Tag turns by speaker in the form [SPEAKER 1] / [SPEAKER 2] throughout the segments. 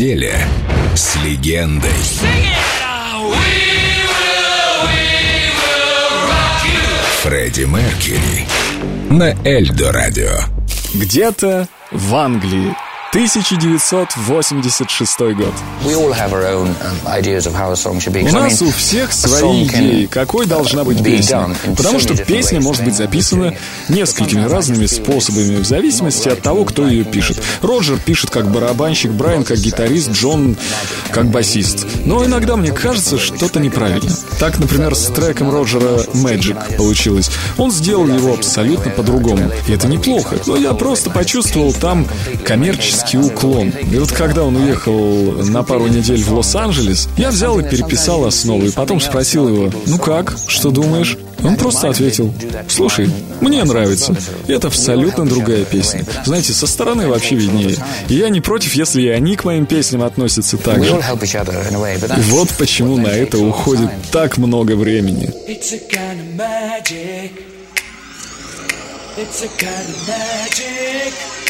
[SPEAKER 1] неделя с легендой. Фредди Меркьюри на Эльдо Радио.
[SPEAKER 2] Где-то в Англии 1986 год.
[SPEAKER 3] Um,
[SPEAKER 2] у нас у всех свои идеи, какой должна быть песня. Потому что песня может быть записана несколькими разными способами, в зависимости от того, кто ее пишет. Роджер пишет как барабанщик, Брайан как гитарист, Джон как басист. Но иногда мне кажется, что-то неправильно. Так, например, с треком Роджера Magic получилось. Он сделал его абсолютно по-другому. И это неплохо. Но я просто почувствовал там коммерческий резкий уклон. И вот когда он уехал на пару недель в Лос-Анджелес, я взял и переписал основу, и потом спросил его, ну как, что думаешь? Он просто ответил, слушай, мне нравится. Это абсолютно другая песня. Знаете, со стороны вообще виднее. И я не против, если и они к моим песням относятся так же. И вот почему на это уходит так много времени. It's a kind of magic.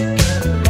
[SPEAKER 2] Podcast.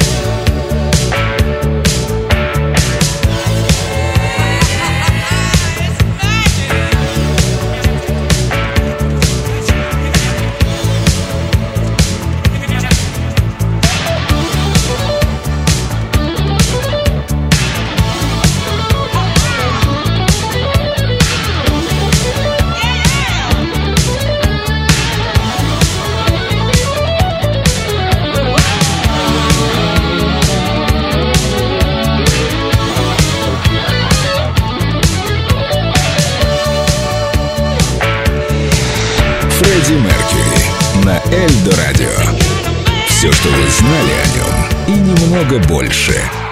[SPEAKER 1] Фредди Меркьюри на Эльдо Радио. Все, что вы знали о нем, и немного больше –